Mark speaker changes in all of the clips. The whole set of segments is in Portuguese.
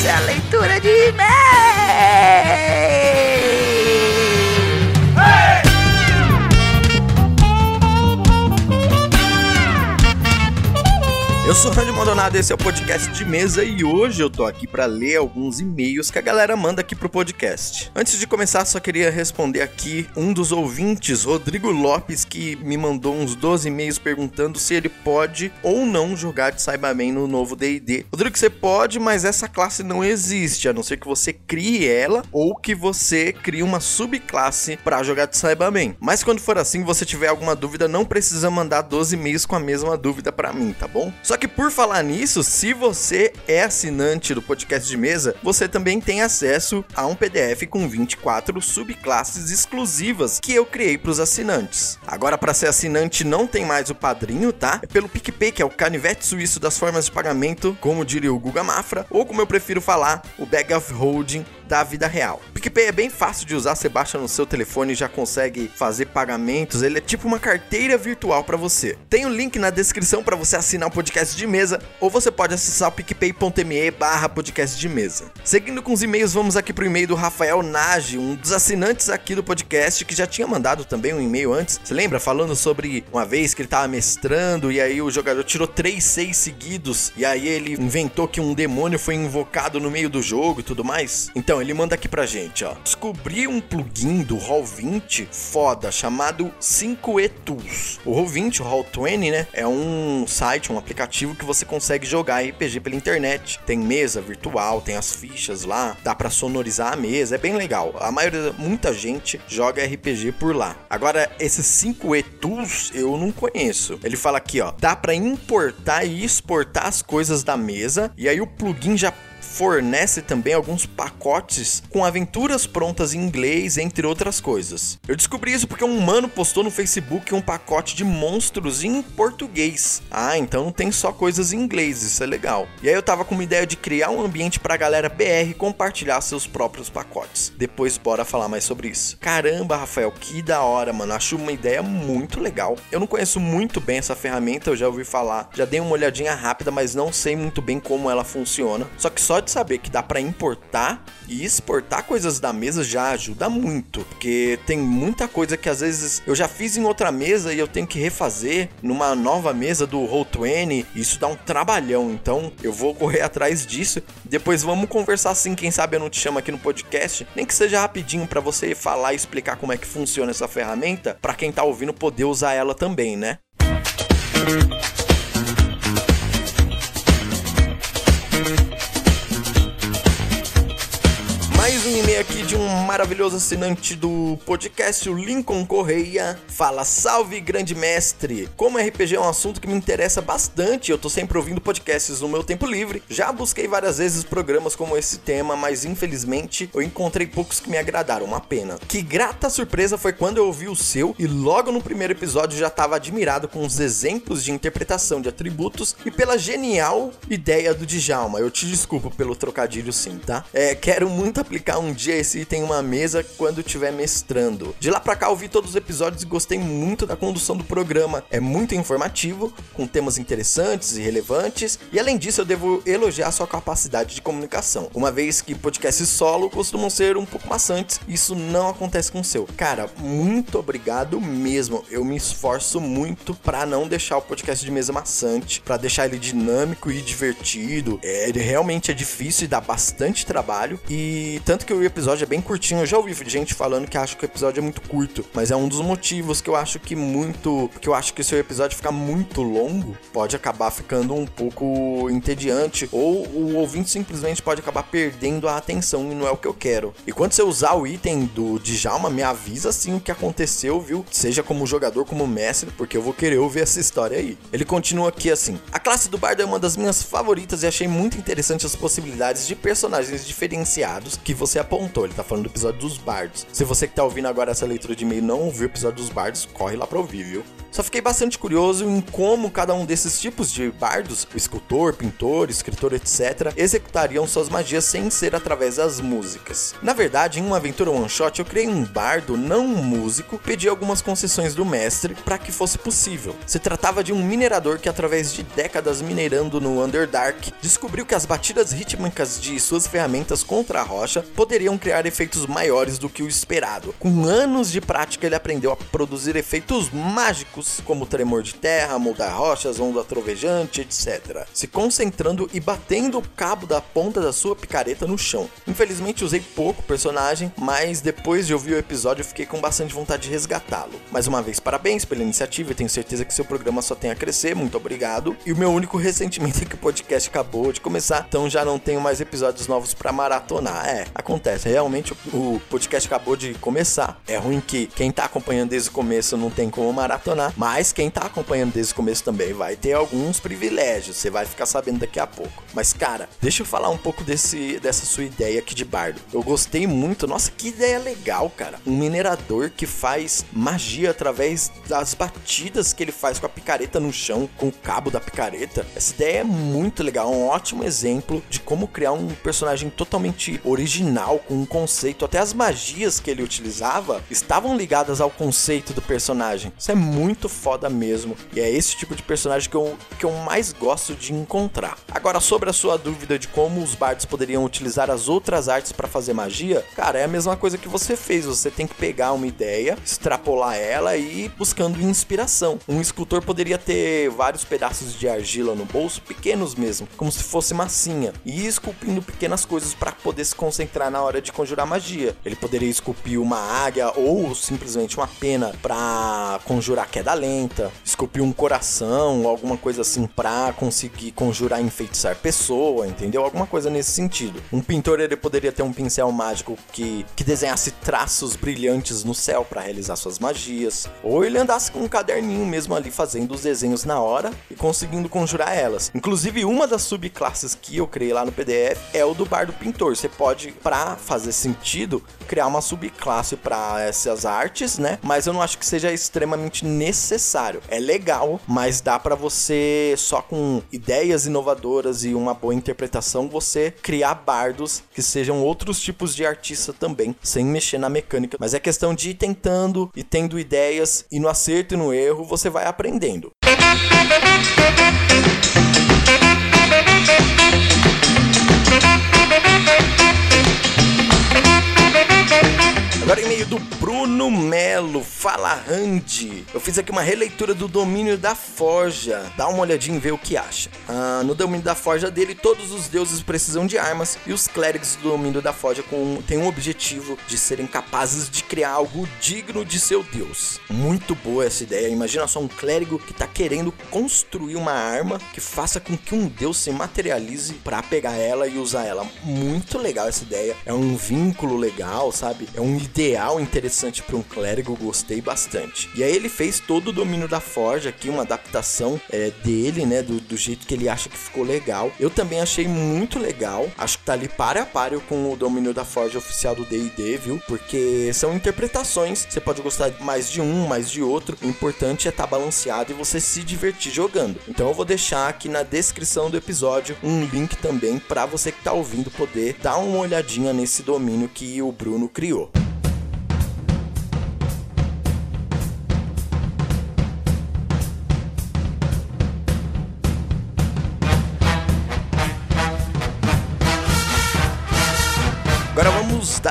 Speaker 1: essa é a leitura de e-mail! Eu sou o Randy Maldonado, esse é o podcast de mesa e hoje eu tô aqui para ler alguns e-mails que a galera manda aqui pro podcast. Antes de começar, só queria responder aqui um dos ouvintes, Rodrigo Lopes, que me mandou uns 12 e-mails perguntando se ele pode ou não jogar de Cyberman no novo D&D. Rodrigo, você pode, mas essa classe não existe, a não ser que você crie ela ou que você crie uma subclasse para jogar de Cyberman. Mas quando for assim, você tiver alguma dúvida, não precisa mandar 12 e-mails com a mesma dúvida para mim, tá bom? Só que por falar nisso, se você é assinante do podcast de mesa, você também tem acesso a um PDF com 24 subclasses exclusivas que eu criei para os assinantes. Agora, para ser assinante, não tem mais o padrinho, tá? É pelo PicPay, que é o canivete suíço das formas de pagamento, como diria o Guga Mafra, ou como eu prefiro falar, o Bag of Holding da vida real. O PicPay é bem fácil de usar, você baixa no seu telefone e já consegue fazer pagamentos. Ele é tipo uma carteira virtual para você. Tem o um link na descrição para você assinar o podcast de mesa, ou você pode acessar o picpay.me barra podcast de mesa. Seguindo com os e-mails, vamos aqui pro e-mail do Rafael Nage, um dos assinantes aqui do podcast, que já tinha mandado também um e-mail antes. Você lembra? Falando sobre uma vez que ele tava mestrando e aí o jogador tirou 3 6 seguidos e aí ele inventou que um demônio foi invocado no meio do jogo e tudo mais. Então, ele manda aqui pra gente, ó. Descobri um plugin do Roll20 foda chamado 5E Tools. O Roll20, o Roll20, né, é um site, um aplicativo que você consegue jogar RPG pela internet. Tem mesa virtual, tem as fichas lá, dá para sonorizar a mesa, é bem legal. A maioria, muita gente joga RPG por lá. Agora, esses 5E Tools eu não conheço. Ele fala aqui, ó, dá para importar e exportar as coisas da mesa e aí o plugin já fornece também alguns pacotes com aventuras prontas em inglês, entre outras coisas. Eu descobri isso porque um mano postou no Facebook um pacote de monstros em português. Ah, então não tem só coisas em inglês, isso é legal. E aí eu tava com uma ideia de criar um ambiente pra galera BR compartilhar seus próprios pacotes. Depois bora falar mais sobre isso. Caramba, Rafael, que da hora, mano. Acho uma ideia muito legal. Eu não conheço muito bem essa ferramenta, eu já ouvi falar, já dei uma olhadinha rápida, mas não sei muito bem como ela funciona. Só que só de saber que dá para importar e exportar coisas da mesa já ajuda muito, porque tem muita coisa que às vezes eu já fiz em outra mesa e eu tenho que refazer numa nova mesa do Roll20, isso dá um trabalhão, então eu vou correr atrás disso. Depois vamos conversar assim, quem sabe eu não te chamo aqui no podcast, nem que seja rapidinho para você falar e explicar como é que funciona essa ferramenta, para quem tá ouvindo poder usar ela também, né? Mais maravilhoso assinante do podcast, o Lincoln Correia. Fala, salve grande mestre! Como RPG é um assunto que me interessa bastante, eu tô sempre ouvindo podcasts no meu tempo livre. Já busquei várias vezes programas como esse tema, mas infelizmente eu encontrei poucos que me agradaram, uma pena. Que grata surpresa foi quando eu ouvi o seu e logo no primeiro episódio já tava admirado com os exemplos de interpretação de atributos e pela genial ideia do Djalma. Eu te desculpo pelo trocadilho sim, tá? É, quero muito aplicar um dia esse item em uma mesa quando estiver mestrando. De lá pra cá, ouvi todos os episódios e gostei muito da condução do programa. É muito informativo, com temas interessantes e relevantes, e além disso, eu devo elogiar sua capacidade de comunicação. Uma vez que podcasts solo costumam ser um pouco maçantes, isso não acontece com o seu. Cara, muito obrigado mesmo. Eu me esforço muito para não deixar o podcast de mesa maçante, para deixar ele dinâmico e divertido. É, ele realmente é difícil e dá bastante trabalho e tanto que o episódio é bem curtinho. Eu já ouvi gente falando que acha que o episódio é muito curto, mas é um dos motivos que eu acho que muito, que eu acho que se o episódio ficar muito longo, pode acabar ficando um pouco entediante ou o ouvinte simplesmente pode acabar perdendo a atenção e não é o que eu quero. E quando você usar o item do Djalma, me avisa assim o que aconteceu, viu? Seja como jogador, como mestre, porque eu vou querer ouvir essa história aí. Ele continua aqui assim: A classe do bardo é uma das minhas favoritas e achei muito interessante as possibilidades de personagens diferenciados que você apontou ele tá falando do episódio dos bardos. Se você que tá ouvindo agora essa leitura de e-mail não ouviu o episódio dos bardos, corre lá pra ouvir, viu? Só fiquei bastante curioso em como cada um desses tipos de bardos, escultor, pintor, escritor, etc., executariam suas magias sem ser através das músicas. Na verdade, em uma aventura one shot, eu criei um bardo, não um músico, pedi algumas concessões do mestre para que fosse possível. Se tratava de um minerador que, através de décadas minerando no Underdark, descobriu que as batidas rítmicas de suas ferramentas contra a rocha poderiam criar efeitos maiores do que o esperado. Com anos de prática, ele aprendeu a produzir efeitos mágicos como tremor de terra, moldar rochas, onda trovejante, etc. Se concentrando e batendo o cabo da ponta da sua picareta no chão. Infelizmente usei pouco personagem, mas depois de ouvir o episódio fiquei com bastante vontade de resgatá-lo. Mais uma vez, parabéns pela iniciativa e tenho certeza que seu programa só tem a crescer, muito obrigado. E o meu único ressentimento é que o podcast acabou de começar, então já não tenho mais episódios novos para maratonar. É, acontece, realmente o podcast acabou de começar. É ruim que quem tá acompanhando desde o começo não tem como maratonar, mas quem tá acompanhando desde o começo também vai ter alguns privilégios, você vai ficar sabendo daqui a pouco. Mas cara, deixa eu falar um pouco desse dessa sua ideia aqui de bardo. Eu gostei muito. Nossa, que ideia legal, cara. Um minerador que faz magia através das batidas que ele faz com a picareta no chão, com o cabo da picareta. Essa ideia é muito legal, um ótimo exemplo de como criar um personagem totalmente original, com um conceito. Até as magias que ele utilizava estavam ligadas ao conceito do personagem. Isso é muito foda mesmo. E é esse tipo de personagem que eu, que eu mais gosto de encontrar. Agora, sobre a sua dúvida de como os bardos poderiam utilizar as outras artes para fazer magia, cara, é a mesma coisa que você fez. Você tem que pegar uma ideia, extrapolar ela e ir buscando inspiração. Um escultor poderia ter vários pedaços de argila no bolso, pequenos mesmo, como se fosse massinha, e ir esculpindo pequenas coisas para poder se concentrar na hora de conjurar magia. Ele poderia esculpir uma águia ou simplesmente uma pena para conjurar queda lenta, esculpiu um coração, alguma coisa assim pra conseguir conjurar enfeitiçar pessoa, entendeu? Alguma coisa nesse sentido. Um pintor ele poderia ter um pincel mágico que, que desenhasse traços brilhantes no céu para realizar suas magias, ou ele andasse com um caderninho mesmo ali fazendo os desenhos na hora e conseguindo conjurar elas. Inclusive uma das subclasses que eu criei lá no PDF é o do bardo pintor. Você pode, para fazer sentido, criar uma subclasse para essas artes, né? Mas eu não acho que seja extremamente necessário. É legal, mas dá para você só com ideias inovadoras e uma boa interpretação você criar bardos que sejam outros tipos de artista também, sem mexer na mecânica. Mas é questão de ir tentando e tendo ideias e no acerto e no erro você vai aprendendo. Agora e-mail do Bruno Melo, fala Randy. Eu fiz aqui uma releitura do domínio da Forja. Dá uma olhadinha e vê o que acha. Ah, no domínio da Forja dele, todos os deuses precisam de armas e os clérigos do domínio da Forja com, têm um objetivo de serem capazes de criar algo digno de seu deus. Muito boa essa ideia. Imagina só um clérigo que tá querendo construir uma arma que faça com que um deus se materialize para pegar ela e usar ela. Muito legal essa ideia. É um vínculo legal, sabe? É um ideal ideal interessante para um clérigo, gostei bastante. E aí ele fez todo o domínio da Forja aqui, uma adaptação é, dele, né, do, do, jeito que ele acha que ficou legal. Eu também achei muito legal, acho que tá ali para a páreo com o domínio da Forja oficial do D&D, viu? Porque são interpretações, você pode gostar mais de um, mais de outro, o importante é estar tá balanceado e você se divertir jogando. Então eu vou deixar aqui na descrição do episódio um link também para você que tá ouvindo poder dar uma olhadinha nesse domínio que o Bruno criou.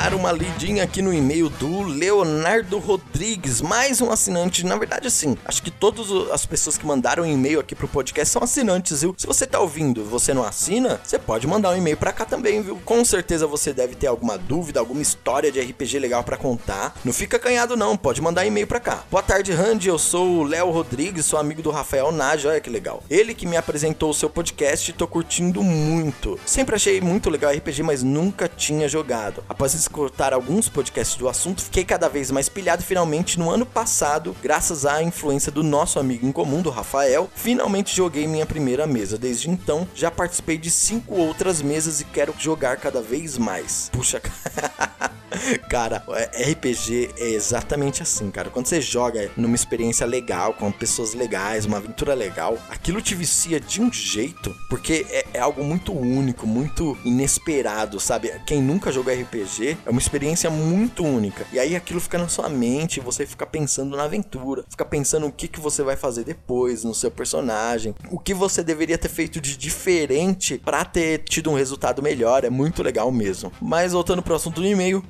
Speaker 1: Dar uma lidinha aqui no e-mail do Leonardo Rodrigues, mais um assinante. Na verdade, assim, acho que todas as pessoas que mandaram e-mail aqui pro podcast são assinantes, viu? Se você tá ouvindo e você não assina, você pode mandar um e-mail pra cá também, viu? Com certeza você deve ter alguma dúvida, alguma história de RPG legal para contar. Não fica canhado, não, pode mandar e-mail pra cá. Boa tarde, Randy. Eu sou o Léo Rodrigues, sou amigo do Rafael Nage, olha que legal. Ele que me apresentou o seu podcast e tô curtindo muito. Sempre achei muito legal RPG, mas nunca tinha jogado. Após escutar alguns podcasts do assunto, fiquei cada vez mais pilhado e finalmente no ano passado, graças à influência do nosso amigo em comum, do Rafael, finalmente joguei minha primeira mesa. Desde então, já participei de cinco outras mesas e quero jogar cada vez mais. Puxa, cara, RPG é exatamente assim, cara. Quando você joga numa experiência legal, com pessoas legais, uma aventura legal, aquilo te vicia de um jeito, porque é, é algo muito único, muito inesperado, sabe? Quem nunca jogou RPG é uma experiência muito única. E aí aquilo fica na sua mente, você fica pensando na aventura, fica pensando o que, que você vai fazer depois no seu personagem, o que você deveria ter feito de diferente para ter tido um resultado melhor. É muito legal mesmo. Mas voltando pro assunto do e-mail,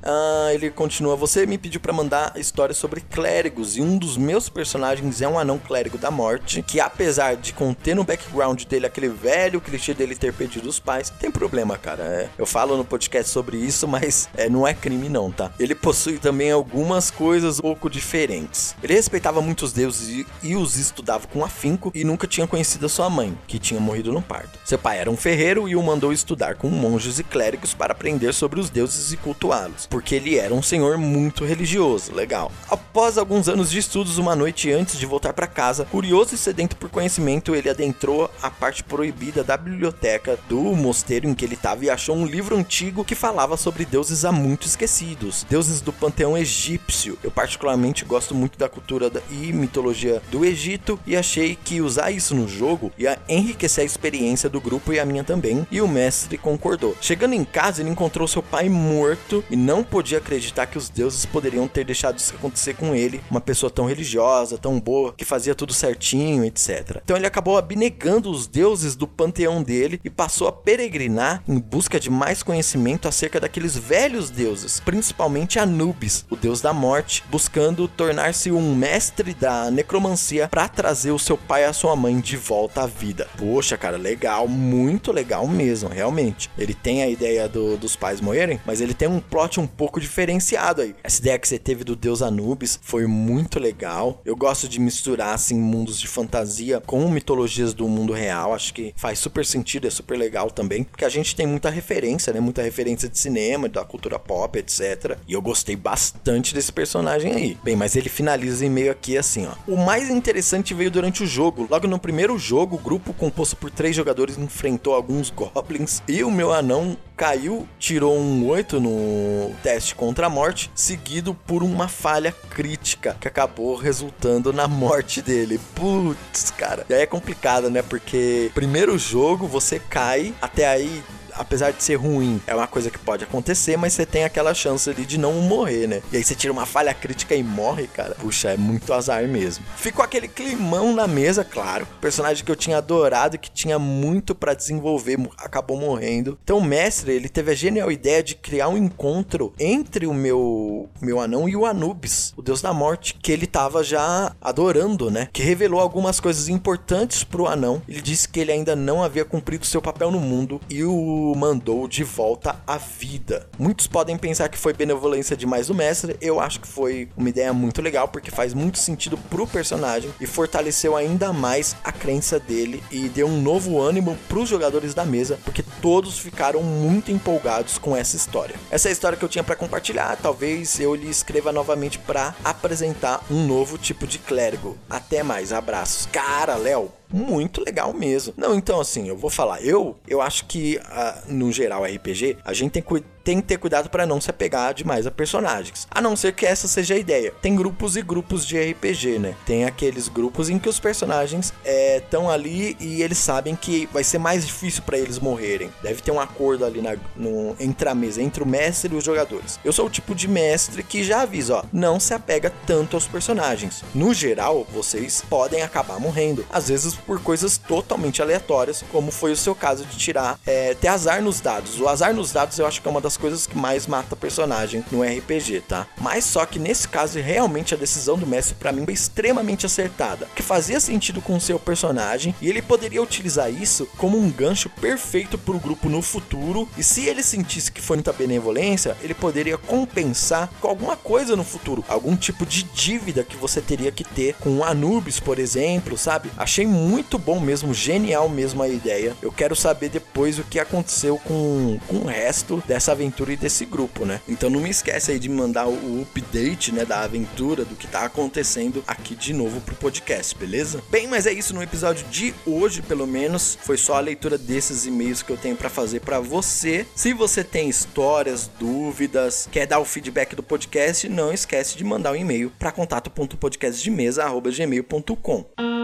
Speaker 1: ele continua: Você me pediu para mandar histórias sobre clérigos e um dos meus personagens é um anão clérigo da morte, que apesar de conter no background dele aquele velho clichê dele ter perdido os pais, tem problema, cara. É, eu falo no podcast sobre isso, mas é, não é crime não, tá? Ele possui também algumas coisas um pouco diferentes. Ele respeitava muitos deuses e, e os estudava com afinco e nunca tinha conhecido a sua mãe, que tinha morrido no parto. Seu pai era um ferreiro e o mandou estudar com monges e clérigos para aprender sobre os deuses e cultuá-los, porque ele era um senhor muito religioso. Legal. Após alguns anos de estudos, uma noite antes de voltar para casa, curioso e sedento por conhecimento, ele adentrou a parte proibida da biblioteca do mosteiro em que ele estava e achou um livro antigo que falava sobre deuses há muito esquecidos, deuses do panteão egípcio. Eu particularmente gosto muito da cultura e mitologia do Egito e achei que usar isso no jogo ia enriquecer a experiência do grupo e a minha também, e o mestre concordou. Chegando em casa, ele encontrou seu pai morto e não podia acreditar que os deuses poderiam ter deixado isso acontecer com ele, uma pessoa tão religiosa, tão boa, que fazia tudo certinho, etc. Então ele acabou abnegando os deuses do panteão dele e passou a peregrinar em busca de mais conhecimento acerca daqueles velhos deuses, principalmente Anubis, o deus da morte, buscando tornar-se um mestre da necromancia para trazer o seu pai e a sua mãe de volta à vida. Poxa, cara, legal, muito legal mesmo, realmente. Ele tem a ideia do, dos pais morrerem, mas ele tem um plot um pouco diferenciado aí. Essa ideia que você teve do deus Anubis foi muito legal. Eu gosto de misturar assim mundos de fantasia com mitologias do mundo real. Acho que faz super sentido, é super legal também, porque a gente tem muita referência, né? Muita referência de cinema, da cultura pop, etc. E eu gostei bastante desse personagem aí. Bem, mas ele finaliza em meio aqui assim, ó. O mais interessante veio durante o jogo. Logo no primeiro jogo, o grupo composto por três jogadores enfrentou alguns goblins e o meu anão caiu, tirou um 8 no teste contra a morte, seguido por uma falha crítica que acabou resultando na morte dele. Putz, cara. E aí é complicado, né? Porque primeiro jogo você cai, até aí apesar de ser ruim, é uma coisa que pode acontecer, mas você tem aquela chance ali de não morrer, né? E aí você tira uma falha crítica e morre, cara. Puxa, é muito azar mesmo. Ficou aquele climão na mesa, claro. Personagem que eu tinha adorado que tinha muito para desenvolver, acabou morrendo. Então o mestre, ele teve a genial ideia de criar um encontro entre o meu meu anão e o Anubis, o deus da morte, que ele tava já adorando, né? Que revelou algumas coisas importantes pro anão. Ele disse que ele ainda não havia cumprido seu papel no mundo e o mandou de volta à vida. Muitos podem pensar que foi benevolência demais do mestre, eu acho que foi uma ideia muito legal porque faz muito sentido pro personagem e fortaleceu ainda mais a crença dele e deu um novo ânimo pros jogadores da mesa, porque todos ficaram muito empolgados com essa história. Essa é a história que eu tinha para compartilhar, talvez eu lhe escreva novamente para apresentar um novo tipo de clérigo. Até mais, abraços. Cara, Léo, muito legal mesmo. Não, então assim, eu vou falar, eu eu acho que uh, no geral RPG, a gente tem que tem que ter cuidado para não se apegar demais a personagens. A não ser que essa seja a ideia. Tem grupos e grupos de RPG, né? Tem aqueles grupos em que os personagens estão é, ali e eles sabem que vai ser mais difícil para eles morrerem. Deve ter um acordo ali na, no, entre a mesa, entre o mestre e os jogadores. Eu sou o tipo de mestre que já avisa, ó, não se apega tanto aos personagens. No geral, vocês podem acabar morrendo. Às vezes por coisas totalmente aleatórias, como foi o seu caso de tirar, é, ter azar nos dados. O azar nos dados eu acho que é uma das coisas que mais mata personagem no RPG, tá? Mas só que nesse caso, realmente a decisão do mestre para mim foi extremamente acertada, que fazia sentido com o seu personagem e ele poderia utilizar isso como um gancho perfeito para o grupo no futuro. E se ele sentisse que foi muita benevolência, ele poderia compensar com alguma coisa no futuro, algum tipo de dívida que você teria que ter com Anubis, por exemplo, sabe? Achei muito bom mesmo, genial mesmo a ideia. Eu quero saber depois o que aconteceu com, com o resto dessa aventura e desse grupo, né? Então não me esquece aí de mandar o update, né, da aventura, do que tá acontecendo aqui de novo pro podcast, beleza? Bem, mas é isso no episódio de hoje, pelo menos. Foi só a leitura desses e-mails que eu tenho para fazer para você. Se você tem histórias, dúvidas, quer dar o feedback do podcast, não esquece de mandar um e-mail para contato.podcastdemesa@gmail.com.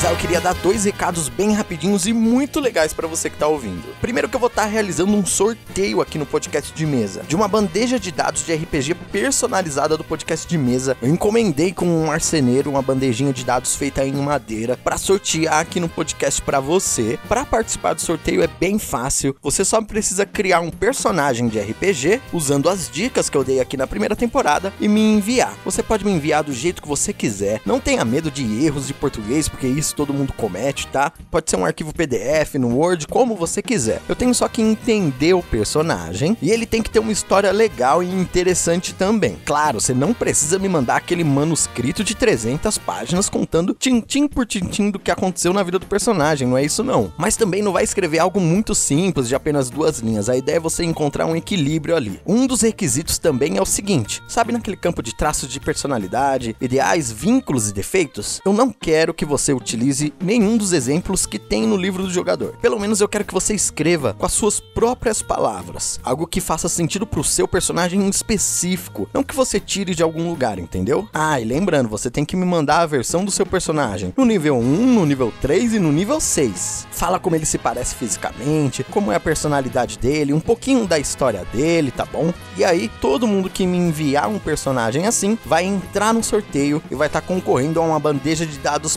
Speaker 1: finalizar, eu queria dar dois recados bem rapidinhos e muito legais para você que tá ouvindo. Primeiro que eu vou estar tá realizando um sorteio aqui no podcast de mesa, de uma bandeja de dados de RPG personalizada do podcast de mesa. Eu encomendei com um marceneiro uma bandejinha de dados feita em madeira para sortear aqui no podcast para você. Para participar do sorteio é bem fácil. Você só precisa criar um personagem de RPG usando as dicas que eu dei aqui na primeira temporada e me enviar. Você pode me enviar do jeito que você quiser. Não tenha medo de erros de português, porque isso todo mundo comete, tá? Pode ser um arquivo PDF, no Word, como você quiser. Eu tenho só que entender o personagem e ele tem que ter uma história legal e interessante também. Claro, você não precisa me mandar aquele manuscrito de 300 páginas contando tintim por tintim do que aconteceu na vida do personagem, não é isso não. Mas também não vai escrever algo muito simples de apenas duas linhas. A ideia é você encontrar um equilíbrio ali. Um dos requisitos também é o seguinte: sabe naquele campo de traços de personalidade, ideais, vínculos e defeitos? Eu não quero que você utilize nenhum dos exemplos que tem no livro do jogador. Pelo menos eu quero que você escreva com as suas próprias palavras, algo que faça sentido pro seu personagem em específico, não que você tire de algum lugar, entendeu? Ah, e lembrando, você tem que me mandar a versão do seu personagem no nível 1, no nível 3 e no nível 6. Fala como ele se parece fisicamente, como é a personalidade dele, um pouquinho da história dele, tá bom? E aí, todo mundo que me enviar um personagem assim vai entrar no sorteio e vai estar tá concorrendo a uma bandeja de dados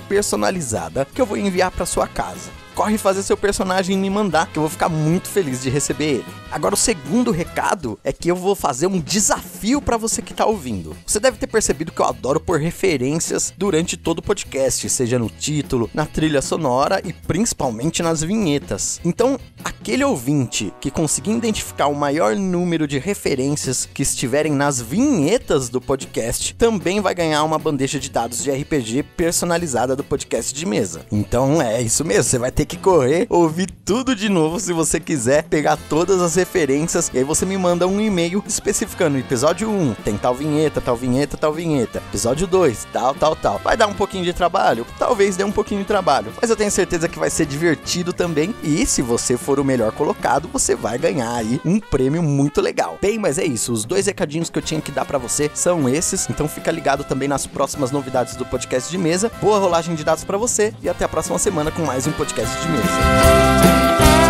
Speaker 1: personalizada que eu vou enviar para sua casa corre fazer seu personagem e me mandar, que eu vou ficar muito feliz de receber ele. Agora, o segundo recado é que eu vou fazer um desafio para você que tá ouvindo. Você deve ter percebido que eu adoro pôr referências durante todo o podcast, seja no título, na trilha sonora e principalmente nas vinhetas. Então, aquele ouvinte que conseguir identificar o maior número de referências que estiverem nas vinhetas do podcast também vai ganhar uma bandeja de dados de RPG personalizada do podcast de mesa. Então, é isso mesmo, você vai ter que correr, ouvir tudo de novo se você quiser pegar todas as referências. E aí você me manda um e-mail especificando: episódio 1 tem tal vinheta, tal vinheta, tal vinheta. Episódio 2, tal, tal, tal. Vai dar um pouquinho de trabalho? Talvez dê um pouquinho de trabalho, mas eu tenho certeza que vai ser divertido também. E se você for o melhor colocado, você vai ganhar aí um prêmio muito legal. Bem, mas é isso. Os dois recadinhos que eu tinha que dar para você são esses. Então fica ligado também nas próximas novidades do podcast de mesa. Boa rolagem de dados para você e até a próxima semana com mais um podcast de mesa.